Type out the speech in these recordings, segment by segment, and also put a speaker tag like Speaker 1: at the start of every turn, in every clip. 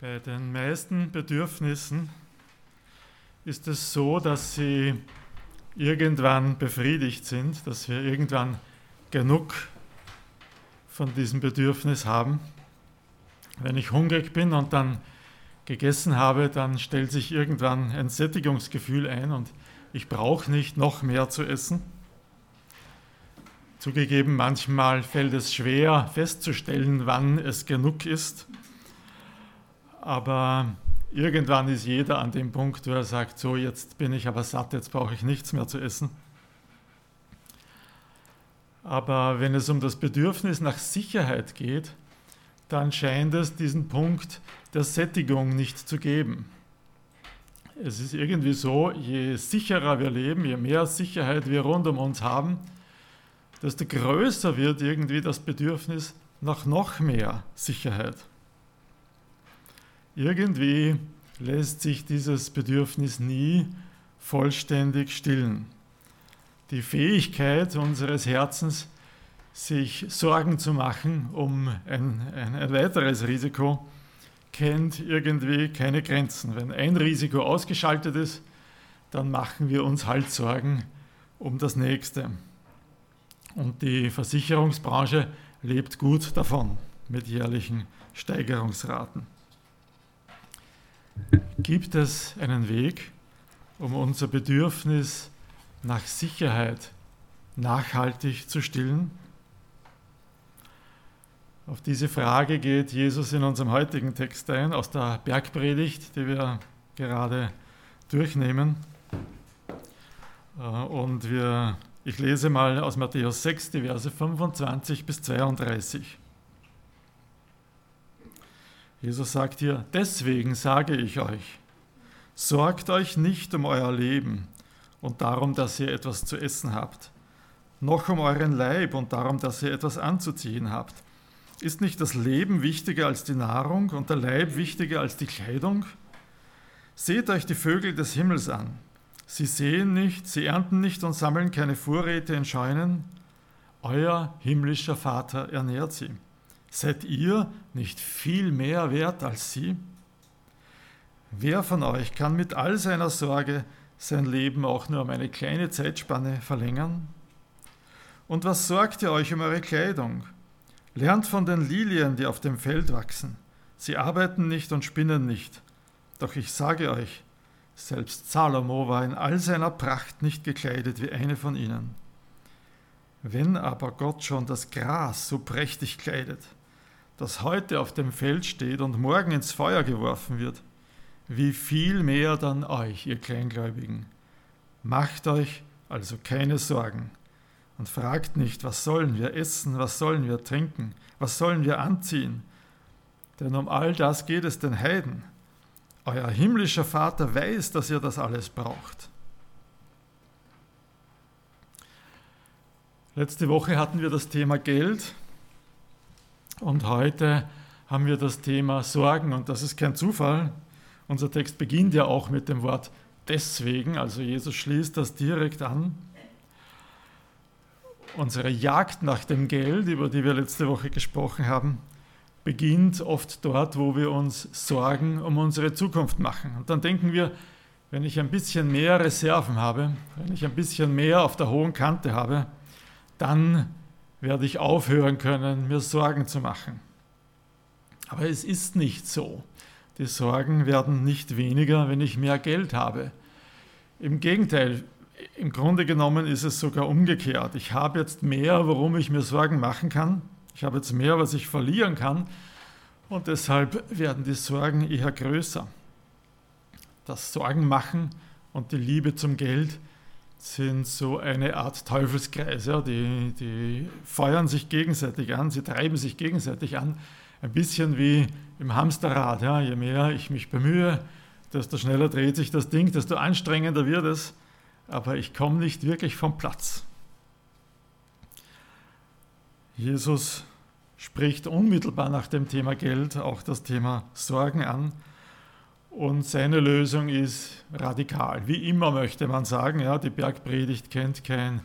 Speaker 1: Bei den meisten Bedürfnissen ist es so, dass sie irgendwann befriedigt sind, dass wir irgendwann genug von diesem Bedürfnis haben. Wenn ich hungrig bin und dann gegessen habe, dann stellt sich irgendwann ein Sättigungsgefühl ein und ich brauche nicht noch mehr zu essen. Zugegeben, manchmal fällt es schwer festzustellen, wann es genug ist. Aber irgendwann ist jeder an dem Punkt, wo er sagt, so jetzt bin ich aber satt, jetzt brauche ich nichts mehr zu essen. Aber wenn es um das Bedürfnis nach Sicherheit geht, dann scheint es diesen Punkt der Sättigung nicht zu geben. Es ist irgendwie so, je sicherer wir leben, je mehr Sicherheit wir rund um uns haben, desto größer wird irgendwie das Bedürfnis nach noch mehr Sicherheit. Irgendwie lässt sich dieses Bedürfnis nie vollständig stillen. Die Fähigkeit unseres Herzens, sich Sorgen zu machen um ein, ein, weiteres Risiko, kennt irgendwie keine Grenzen. Wenn ein Risiko ausgeschaltet ist, dann machen wir uns halt Sorgen um das nächste. Und die Versicherungsbranche lebt gut davon mit jährlichen Steigerungsraten. Gibt es einen Weg, um unser Bedürfnis nach Sicherheit nachhaltig zu stillen? Auf diese Frage geht Jesus in unserem heutigen Text ein, aus der Bergpredigt, die wir gerade durchnehmen. Äh, und wir, ich lese mal aus Matthäus 6, die Verse 25 bis 32. Jesus sagt hier, deswegen sage ich euch, sorgt euch nicht um euer Leben und darum, dass ihr etwas zu essen habt, noch um euren Leib und darum, dass ihr etwas anzuziehen habt. Ist nicht das Leben wichtiger als die Nahrung und der Leib wichtiger als die Kleidung? Seht euch die Vögel des Himmels an. Sie sehen nicht, sie ernten nicht und sammeln keine Vorräte in Scheunen. Euer himmlischer Vater ernährt sie. Seid ihr nicht viel mehr wert als sie? Wer von euch kann mit all seiner Sorge sein Leben auch nur um eine kleine Zeitspanne verlängern? Und was sorgt ihr euch um eure Kleidung? Lernt von den Lilien, die auf dem Feld wachsen. Sie arbeiten nicht und spinnen nicht. Doch ich sage euch, selbst Salomo war in all seiner Pracht nicht gekleidet wie eine von ihnen. Wenn aber Gott schon das Gras so prächtig kleidet, das heute auf dem Feld steht und morgen ins Feuer geworfen wird, wie viel mehr dann euch, ihr Kleingläubigen. Macht euch also keine Sorgen und fragt nicht, was sollen wir essen, was sollen wir trinken, was sollen wir anziehen, denn um all das geht es den Heiden. Euer himmlischer Vater weiß, dass ihr das alles braucht. Letzte Woche hatten wir das Thema Geld und heute haben wir das Thema Sorgen und das ist kein Zufall. Unser Text beginnt ja auch mit dem Wort deswegen, also Jesus schließt das direkt an. Unsere Jagd nach dem Geld, über die wir letzte Woche gesprochen haben, beginnt oft dort, wo wir uns Sorgen um unsere Zukunft machen. Und dann denken wir, wenn ich ein bisschen mehr Reserven habe, wenn ich ein bisschen mehr auf der hohen Kante habe, dann werde ich aufhören können, mir Sorgen zu machen. Aber es ist nicht so. Die Sorgen werden nicht weniger, wenn ich mehr Geld habe. Im Gegenteil, im Grunde genommen ist es sogar umgekehrt. Ich habe jetzt mehr, worum ich mir Sorgen machen kann. Ich habe jetzt mehr, was ich verlieren kann. Und deshalb werden die Sorgen eher größer. Das Sorgen machen und die Liebe zum Geld sind so eine Art Teufelskreis. Ja? Die, die feuern sich gegenseitig an, sie treiben sich gegenseitig an. Ein bisschen wie im Hamsterrad. Ja? Je mehr ich mich bemühe, desto schneller dreht sich das Ding, desto anstrengender wird es. Aber ich komme nicht wirklich vom Platz. Jesus spricht unmittelbar nach dem Thema Geld auch das Thema Sorgen an und seine Lösung ist radikal. Wie immer möchte man sagen, ja, die Bergpredigt kennt kein,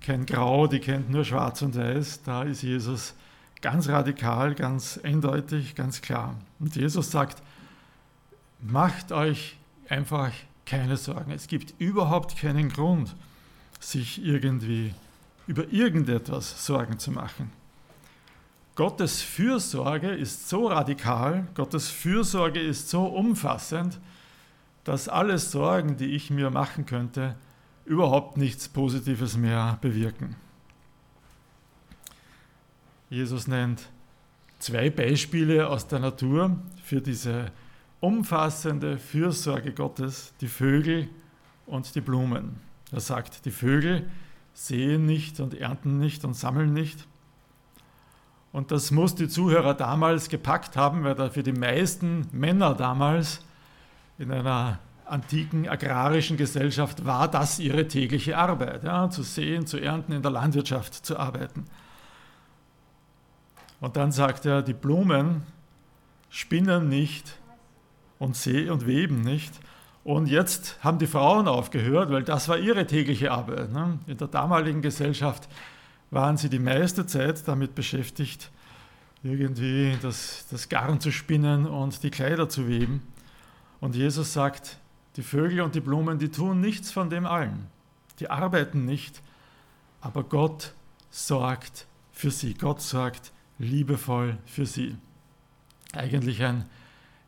Speaker 1: kein Grau, die kennt nur Schwarz und Weiß. Da ist Jesus ganz radikal, ganz eindeutig, ganz klar. Und Jesus sagt, macht euch einfach keine Sorgen. Es gibt überhaupt keinen Grund, sich irgendwie über irgendetwas Sorgen zu machen. Gottes Fürsorge ist so radikal, Gottes Fürsorge ist so umfassend, dass alle Sorgen, die ich mir machen könnte, überhaupt nichts Positives mehr bewirken. Jesus nennt zwei Beispiele aus der Natur für diese umfassende Fürsorge Gottes, die Vögel und die Blumen. Er sagt, die Vögel sehen nicht und ernten nicht und sammeln nicht. Und das muss die Zuhörer damals gepackt haben, weil da für die meisten Männer damals in einer antiken agrarischen Gesellschaft war das ihre tägliche Arbeit, ja, zu sehen, zu ernten, in der Landwirtschaft zu arbeiten. Und dann sagt er, die Blumen spinnen nicht und, sehen und weben nicht. Und jetzt haben die Frauen aufgehört, weil das war ihre tägliche Arbeit. Ne? In der damaligen Gesellschaft waren sie die meiste Zeit damit beschäftigt, irgendwie das, das Garn zu spinnen und die Kleider zu weben. Und Jesus sagt, die Vögel und die Blumen, die tun nichts von dem allen. Die arbeiten nicht, aber Gott sorgt für sie. Gott sorgt liebevoll für sie. Eigentlich ein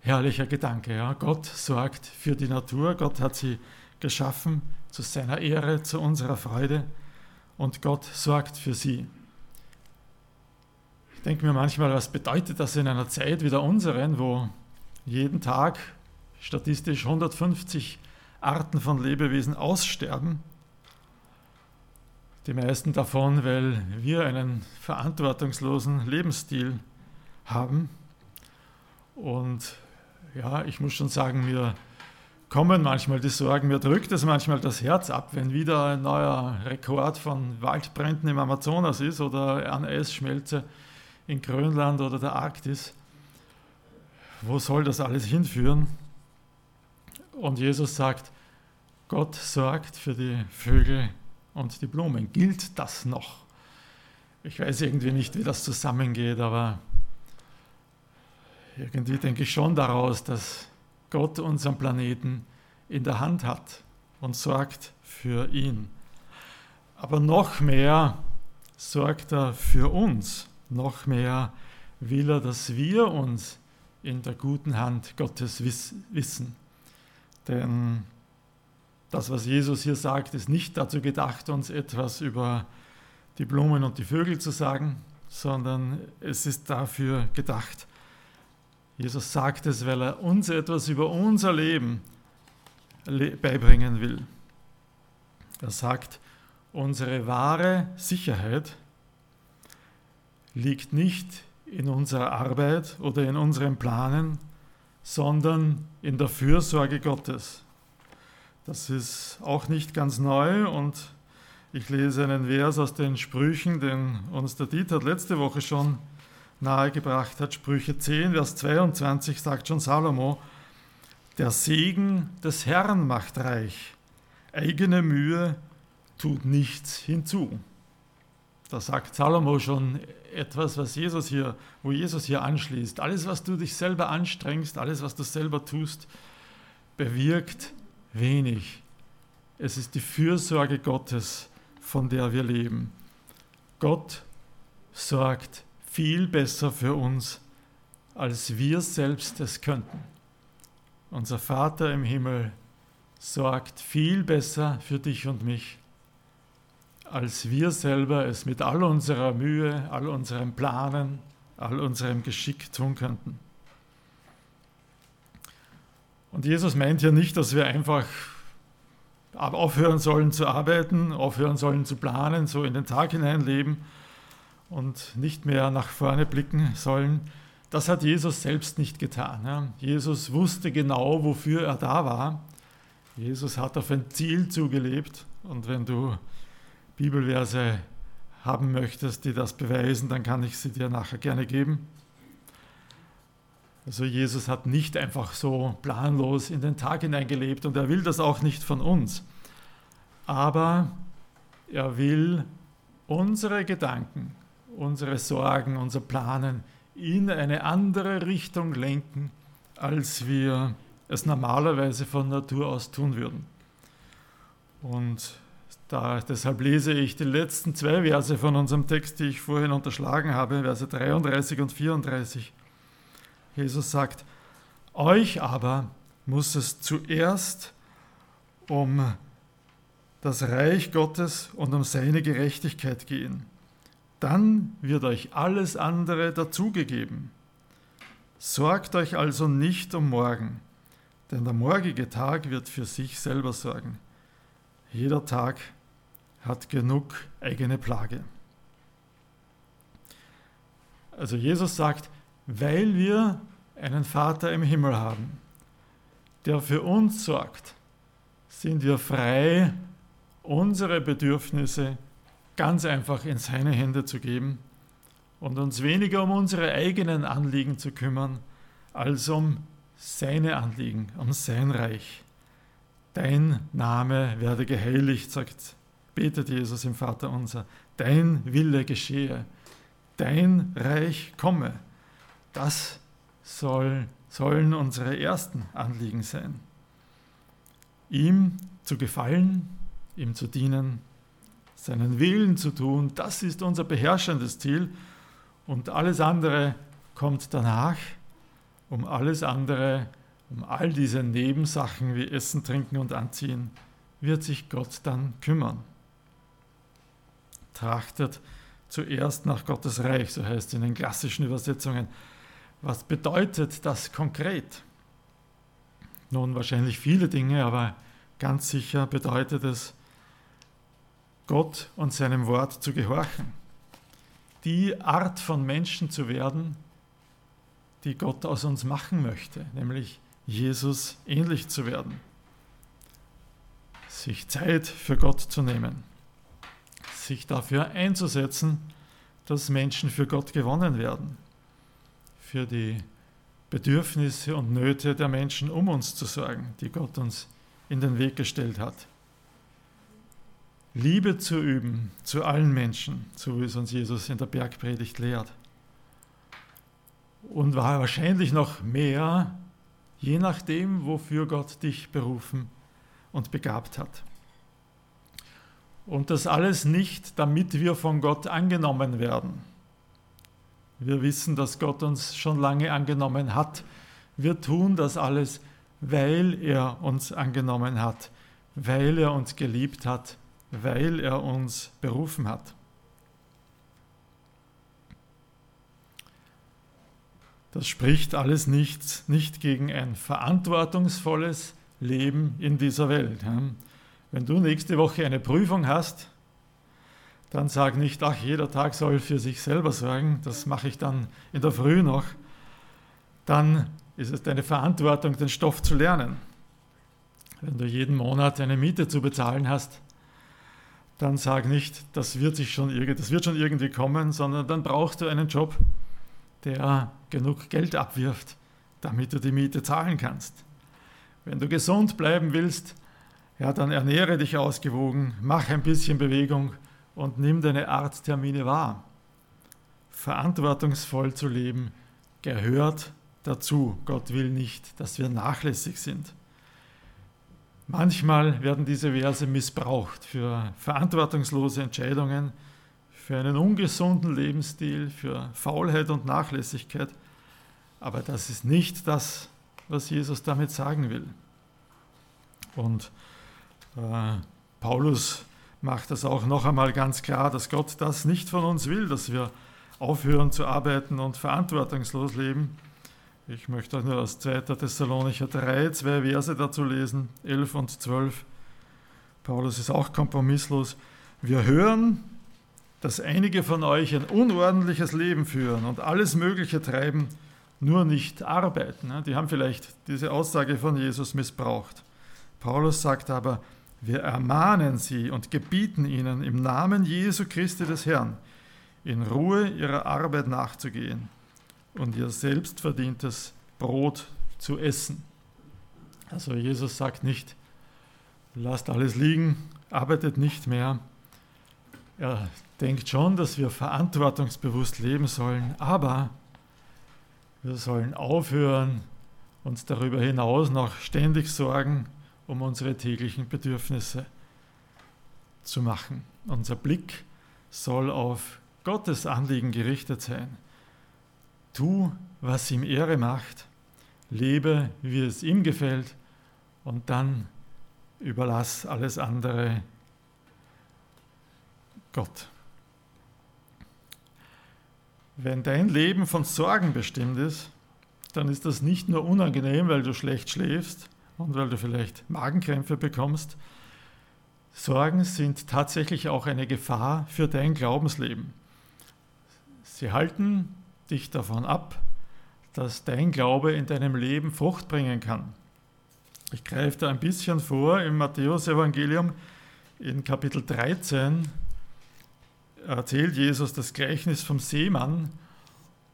Speaker 1: herrlicher Gedanke. Ja? Gott sorgt für die Natur, Gott hat sie geschaffen zu seiner Ehre, zu unserer Freude und Gott sorgt für sie. Ich denke mir manchmal, was bedeutet das in einer Zeit wie der unseren, wo jeden Tag statistisch 150 Arten von Lebewesen aussterben die meisten davon, weil wir einen verantwortungslosen Lebensstil haben. Und ja, ich muss schon sagen, mir kommen manchmal die Sorgen, mir drückt es manchmal das Herz ab, wenn wieder ein neuer Rekord von Waldbränden im Amazonas ist oder an Eisschmelze in Grönland oder der Arktis. Wo soll das alles hinführen? Und Jesus sagt, Gott sorgt für die Vögel und die Blumen. Gilt das noch? Ich weiß irgendwie nicht, wie das zusammengeht, aber irgendwie denke ich schon daraus, dass Gott unseren Planeten in der Hand hat und sorgt für ihn. Aber noch mehr sorgt er für uns, noch mehr will er, dass wir uns in der guten Hand Gottes wissen. Denn das, was Jesus hier sagt, ist nicht dazu gedacht, uns etwas über die Blumen und die Vögel zu sagen, sondern es ist dafür gedacht. Jesus sagt es, weil er uns etwas über unser Leben beibringen will. Er sagt, unsere wahre Sicherheit liegt nicht in unserer Arbeit oder in unseren Planen, sondern in der Fürsorge Gottes. Das ist auch nicht ganz neu und ich lese einen Vers aus den Sprüchen, den uns der Dieter letzte Woche schon nahegebracht hat. Sprüche 10, Vers 22 sagt schon Salomo, der Segen des Herrn macht reich, eigene Mühe tut nichts hinzu. Da sagt Salomo schon etwas, was Jesus hier, wo Jesus hier anschließt. Alles, was du dich selber anstrengst, alles, was du selber tust, bewirkt wenig. Es ist die Fürsorge Gottes, von der wir leben. Gott sorgt viel besser für uns, als wir selbst es könnten. Unser Vater im Himmel sorgt viel besser für dich und mich, als wir selber es mit all unserer Mühe, all unserem Planen, all unserem Geschick tun könnten. Und Jesus meint ja nicht, dass wir einfach aufhören sollen zu arbeiten, aufhören sollen zu planen, so in den Tag hinein leben und nicht mehr nach vorne blicken sollen. Das hat Jesus selbst nicht getan. Jesus wusste genau, wofür er da war. Jesus hat auf ein Ziel zugelebt. Und wenn du Bibelverse haben möchtest, die das beweisen, dann kann ich sie dir nachher gerne geben. Also Jesus hat nicht einfach so planlos in den Tag hineingelebt und er will das auch nicht von uns. Aber er will unsere Gedanken, unsere Sorgen, unser Planen in eine andere Richtung lenken, als wir es normalerweise von Natur aus tun würden. Und da, deshalb lese ich die letzten zwei Verse von unserem Text, die ich vorhin unterschlagen habe, Verse 33 und 34. Jesus sagt, euch aber muss es zuerst um das Reich Gottes und um seine Gerechtigkeit gehen. Dann wird euch alles andere dazugegeben. Sorgt euch also nicht um morgen, denn der morgige Tag wird für sich selber sorgen. Jeder Tag hat genug eigene Plage. Also Jesus sagt, weil wir einen Vater im Himmel haben, der für uns sorgt, sind wir frei, unsere Bedürfnisse ganz einfach in seine Hände zu geben und uns weniger um unsere eigenen Anliegen zu kümmern, als um seine Anliegen, um sein Reich. Dein Name werde geheiligt, sagt, betet Jesus im Vater unser. Dein Wille geschehe, dein Reich komme. Das soll, sollen unsere ersten Anliegen sein. Ihm zu gefallen, ihm zu dienen, seinen Willen zu tun, das ist unser beherrschendes Ziel und alles andere kommt danach. Um alles andere, um all diese Nebensachen wie Essen, Trinken und Anziehen, wird sich Gott dann kümmern. Trachtet zuerst nach Gottes Reich, so heißt es in den klassischen Übersetzungen. Was bedeutet das konkret? Nun wahrscheinlich viele Dinge, aber ganz sicher bedeutet es, Gott und seinem Wort zu gehorchen die Art von Menschen zu werden, die Gott aus uns machen möchte, nämlich Jesus ähnlich zu werden. Sich Zeit für Gott zu nehmen, sich dafür einzusetzen, dass Menschen für Gott gewonnen werden, für die Bedürfnisse und Nöte der Menschen um uns zu sorgen, die Gott uns in den Weg gestellt hat. Liebe zu üben zu allen Menschen, so wie es uns Jesus in der Bergpredigt lehrt. Und wahrscheinlich noch mehr, je nachdem, wofür Gott dich berufen und begabt hat. Und das alles nicht, damit wir von Gott angenommen werden. Wir wissen, dass Gott uns schon lange angenommen hat. Wir tun das alles, weil er uns angenommen hat, weil er uns geliebt hat weil er uns berufen hat. Das spricht alles nicht, nicht gegen ein verantwortungsvolles Leben in dieser Welt. Wenn du nächste Woche eine Prüfung hast, dann sag nicht, ach, jeder Tag soll für sich selber sorgen, das mache ich dann in der Früh noch. Dann ist es deine Verantwortung, den Stoff zu lernen. Wenn du jeden Monat eine Miete zu bezahlen hast, dann sag nicht, das wird, sich schon, das wird schon irgendwie kommen, sondern dann brauchst du einen Job, der genug Geld abwirft, damit du die Miete zahlen kannst. Wenn du gesund bleiben willst, ja, dann ernähre dich ausgewogen, mach ein bisschen Bewegung und nimm deine Arzttermine wahr. Verantwortungsvoll zu leben gehört dazu. Gott will nicht, dass wir nachlässig sind. Manchmal werden diese Verse missbraucht für verantwortungslose Entscheidungen, für einen ungesunden Lebensstil, für Faulheit und Nachlässigkeit. Aber das ist nicht das, was Jesus damit sagen will. Und äh, Paulus macht das auch noch einmal ganz klar, dass Gott das nicht von uns will, dass wir aufhören zu arbeiten und verantwortungslos leben, ich möchte euch nur aus 2. Thessalonicher 3 zwei Verse dazu lesen, 11 und 12. Paulus ist auch kompromisslos. Wir hören, dass einige von euch ein unordentliches Leben führen und alles Mögliche treiben, nur nicht arbeiten. Die haben vielleicht diese Aussage von Jesus missbraucht. Paulus sagt aber, wir ermahnen sie und gebieten ihnen im Namen Jesu Christi des Herrn, in Ruhe ihrer Arbeit nachzugehen und ihr selbstverdientes Brot zu essen. Also Jesus sagt nicht, lasst alles liegen, arbeitet nicht mehr. Er denkt schon, dass wir verantwortungsbewusst leben sollen, aber wir sollen aufhören, uns darüber hinaus noch ständig Sorgen um unsere täglichen Bedürfnisse zu machen. Unser Blick soll auf Gottes Anliegen gerichtet sein. Tu, was ihm Ehre macht, lebe, wie es ihm gefällt und dann überlass alles andere Gott. Wenn dein Leben von Sorgen bestimmt ist, dann ist das nicht nur unangenehm, weil du schlecht schläfst und weil du vielleicht Magenkrämpfe bekommst. Sorgen sind tatsächlich auch eine Gefahr für dein Glaubensleben. Sie halten dich davon ab, dass dein Glaube in deinem Leben Frucht bringen kann. Ich greife da ein bisschen vor im Matthäusevangelium in Kapitel 13 erzählt Jesus das Gleichnis vom Seemann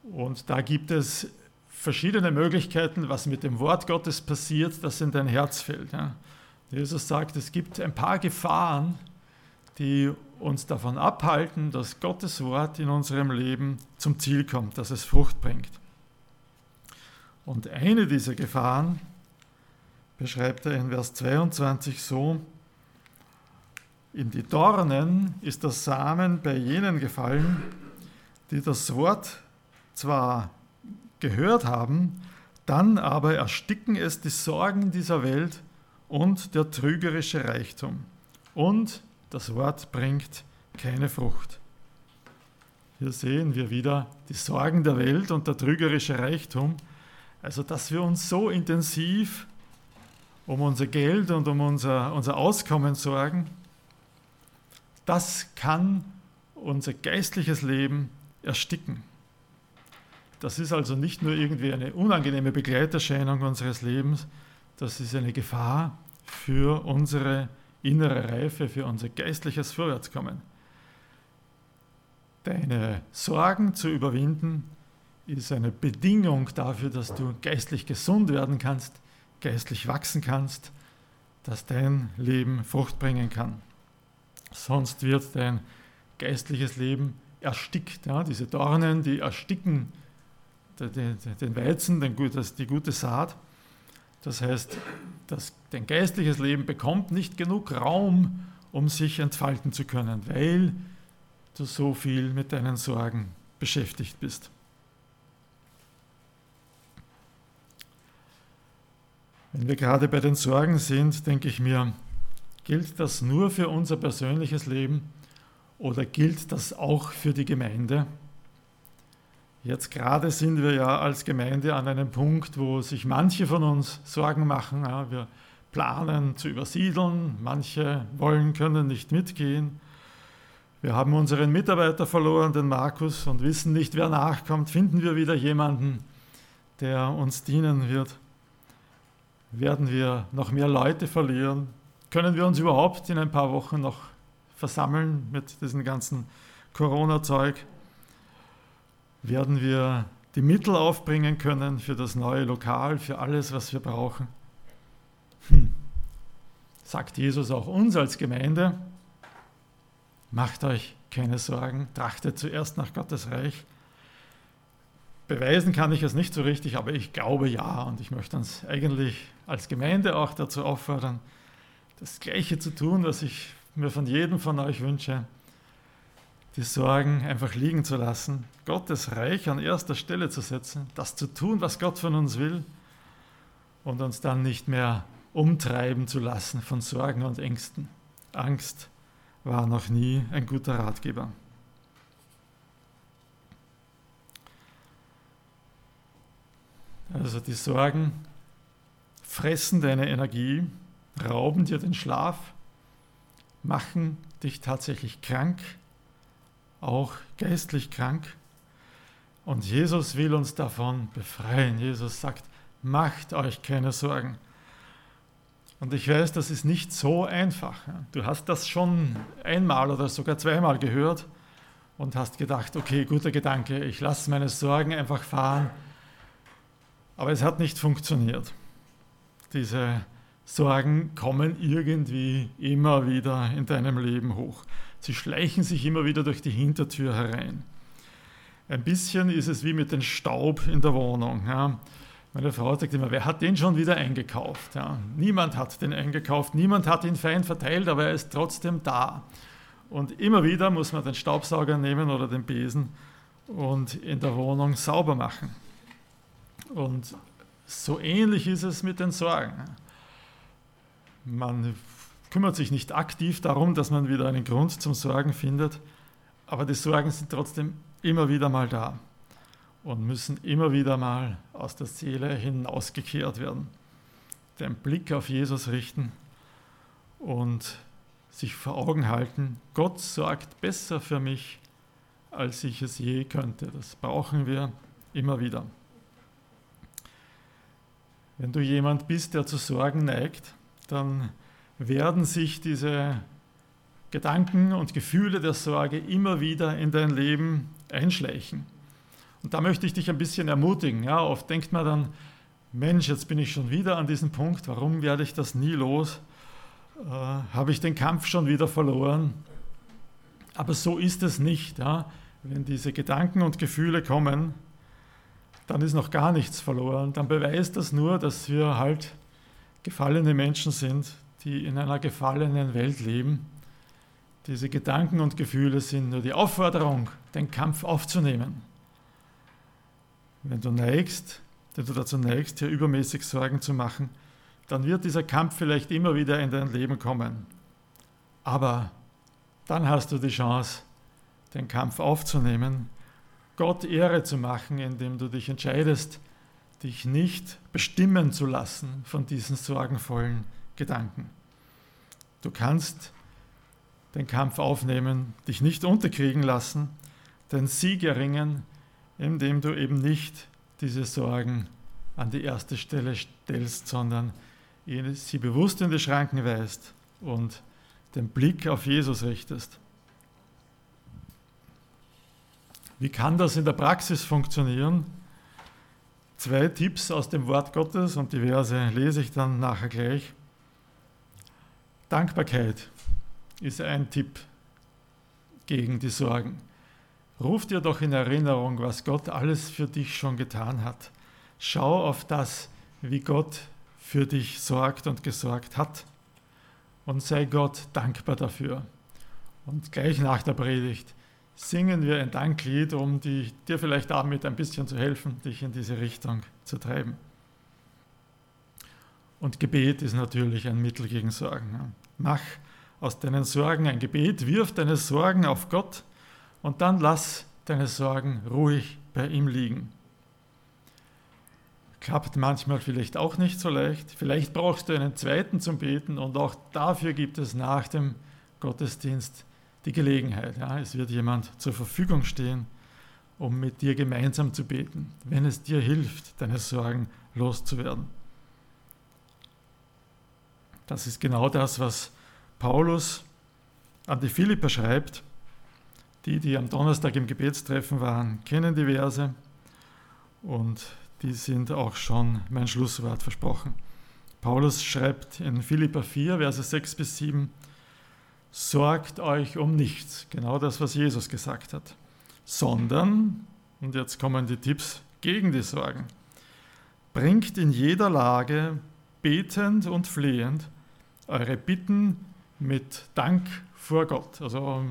Speaker 1: und da gibt es verschiedene Möglichkeiten, was mit dem Wort Gottes passiert, das in dein Herz fällt. Jesus sagt, es gibt ein paar Gefahren, die uns davon abhalten, dass Gottes Wort in unserem Leben zum Ziel kommt, dass es Frucht bringt. Und eine dieser Gefahren beschreibt er in Vers 22 so, in die Dornen ist der Samen bei jenen gefallen, die das Wort zwar gehört haben, dann aber ersticken es die Sorgen dieser Welt und der trügerische Reichtum. Und das Wort bringt keine Frucht. Hier sehen wir wieder die Sorgen der Welt und der trügerische Reichtum. Also, dass wir uns so intensiv um unser Geld und um unser, unser Auskommen sorgen, das kann unser geistliches Leben ersticken. Das ist also nicht nur irgendwie eine unangenehme Begleiterscheinung unseres Lebens, das ist eine Gefahr für unsere innere Reife, für unser geistliches Vorwärtskommen. Deine Sorgen zu überwinden ist eine Bedingung dafür, dass du geistlich gesund werden kannst, geistlich wachsen kannst, dass dein Leben Frucht bringen kann. Sonst wird dein geistliches Leben erstickt. Ja? Diese Dornen, die ersticken den Weizen, die gute Saat. Das heißt, das, dein geistliches Leben bekommt nicht genug Raum, um sich entfalten zu können, weil du so viel mit deinen Sorgen beschäftigt bist. Wenn wir gerade bei den Sorgen sind, denke ich mir, Gilt das nur für unser persönliches Leben oder gilt das auch für die Gemeinde? Jetzt gerade sind wir ja als Gemeinde an einem Punkt, wo sich manche von uns Sorgen machen. Ja, wir planen zu übersiedeln, manche wollen, können nicht mitgehen. Wir haben unseren Mitarbeiter verloren, den Markus, und wissen nicht, wer nachkommt. Finden wir wieder jemanden, der uns dienen wird? Werden wir noch mehr Leute verlieren? können wir uns überhaupt in ein paar Wochen noch versammeln mit diesem ganzen Corona-Zeug? Werden wir die Mittel aufbringen können für das neue Lokal, für alles, was wir brauchen? Hm. Sagt Jesus auch uns als Gemeinde, macht euch keine Sorgen, trachtet zuerst nach Gottes Reich. Beweisen kann ich es nicht so richtig, aber ich glaube ja und ich möchte uns eigentlich als Gemeinde auch dazu auffordern, das Gleiche zu tun, was ich mir von jedem von euch wünsche, die Sorgen einfach liegen zu lassen, Gottes Reich an erster Stelle zu setzen, das zu tun, was Gott von uns will und uns dann nicht mehr umtreiben zu lassen von Sorgen und Ängsten. Angst war noch nie ein guter Ratgeber. Also die Sorgen fressen deine Energie rauben dir den Schlaf, machen dich tatsächlich krank, auch geistlich krank. Und Jesus will uns davon befreien. Jesus sagt, macht euch keine Sorgen. Und ich weiß, das ist nicht so einfach. Du hast das schon einmal oder sogar zweimal gehört und hast gedacht, okay, guter Gedanke, ich lasse meine Sorgen einfach fahren. Aber es hat nicht funktioniert. Diese Sorgen kommen irgendwie immer wieder in deinem Leben hoch. Sie schleichen sich immer wieder durch die Hintertür herein. Ein bisschen ist es wie mit dem Staub in der Wohnung. Ja. Meine Frau sagt immer, wer hat den schon wieder eingekauft? Ja, niemand hat den eingekauft, niemand hat ihn fein verteilt, aber er ist trotzdem da. Und immer wieder muss man den Staubsauger nehmen oder den Besen und in der Wohnung sauber machen. Und so ähnlich ist es mit den Sorgen. Man kümmert sich nicht aktiv darum, dass man wieder einen Grund zum Sorgen findet, aber die Sorgen sind trotzdem immer wieder mal da und müssen immer wieder mal aus der Seele hinausgekehrt werden. Den Blick auf Jesus richten und sich vor Augen halten, Gott sorgt besser für mich, als ich es je könnte. Das brauchen wir immer wieder. Wenn du jemand bist, der zu Sorgen neigt, dann werden sich diese Gedanken und Gefühle der Sorge immer wieder in dein Leben einschleichen. Und da möchte ich dich ein bisschen ermutigen. Ja, oft denkt man dann, Mensch, jetzt bin ich schon wieder an diesem Punkt, warum werde ich das nie los? Äh, Habe ich den Kampf schon wieder verloren? Aber so ist es nicht. Ja? Wenn diese Gedanken und Gefühle kommen, dann ist noch gar nichts verloren. Dann beweist das nur, dass wir halt gefallene Menschen sind, die in einer gefallenen Welt leben. Diese Gedanken und Gefühle sind nur die Aufforderung, den Kampf aufzunehmen. Wenn du neigst, wenn du dazu neigst, dir übermäßig Sorgen zu machen, dann wird dieser Kampf vielleicht immer wieder in dein Leben kommen. Aber dann hast du die Chance, den Kampf aufzunehmen, Gott Ehre zu machen, indem du dich entscheidest, dich nicht bestimmen zu lassen von diesen sorgenvollen Gedanken. Du kannst den Kampf aufnehmen, dich nicht unterkriegen lassen, den Sieg erringen, indem du eben nicht diese Sorgen an die erste Stelle stellst, sondern sie bewusst in die Schranken weist und den Blick auf Jesus richtest. Wie kann das in der Praxis funktionieren? Zwei Tipps aus dem Wort Gottes und diverse lese ich dann nachher gleich. Dankbarkeit ist ein Tipp gegen die Sorgen. Ruf dir doch in Erinnerung, was Gott alles für dich schon getan hat. Schau auf das, wie Gott für dich sorgt und gesorgt hat. Und sei Gott dankbar dafür. Und gleich nach der Predigt singen wir ein Danklied, um die, dir vielleicht damit ein bisschen zu helfen, dich in diese Richtung zu treiben. Und Gebet ist natürlich ein Mittel gegen Sorgen. Mach aus deinen Sorgen ein Gebet, wirf deine Sorgen auf Gott und dann lass deine Sorgen ruhig bei ihm liegen. Klappt manchmal vielleicht auch nicht so leicht. Vielleicht brauchst du einen zweiten zum Beten und auch dafür gibt es nach dem Gottesdienst die Gelegenheit. Ja, es wird jemand zur Verfügung stehen, um mit dir gemeinsam zu beten, wenn es dir hilft, deine Sorgen loszuwerden. Das ist genau das, was Paulus an die Philipper schreibt. Die, die am Donnerstag im Gebetstreffen waren, kennen die Verse und die sind auch schon mein Schlusswort versprochen. Paulus schreibt in Philippa 4, Verse 6 bis 7, sorgt euch um nichts, genau das, was Jesus gesagt hat, sondern, und jetzt kommen die Tipps gegen die Sorgen, bringt in jeder Lage betend und flehend eure Bitten mit Dank vor Gott. Also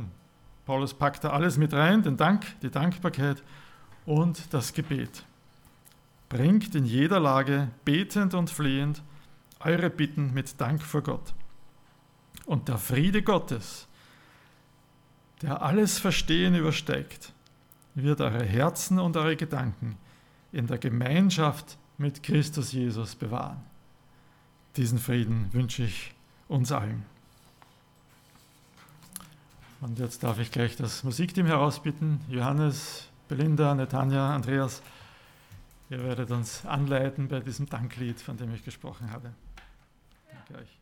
Speaker 1: Paulus packt da alles mit rein, den Dank, die Dankbarkeit und das Gebet. Bringt in jeder Lage betend und flehend eure Bitten mit Dank vor Gott. Und der Friede Gottes, der alles Verstehen übersteigt, wird eure Herzen und eure Gedanken in der Gemeinschaft mit Christus Jesus bewahren. Diesen Frieden wünsche ich uns allen. Und jetzt darf ich gleich das Musikteam herausbitten. Johannes, Belinda, Netanja, Andreas, ihr werdet uns anleiten bei diesem Danklied, von dem ich gesprochen habe. Danke euch.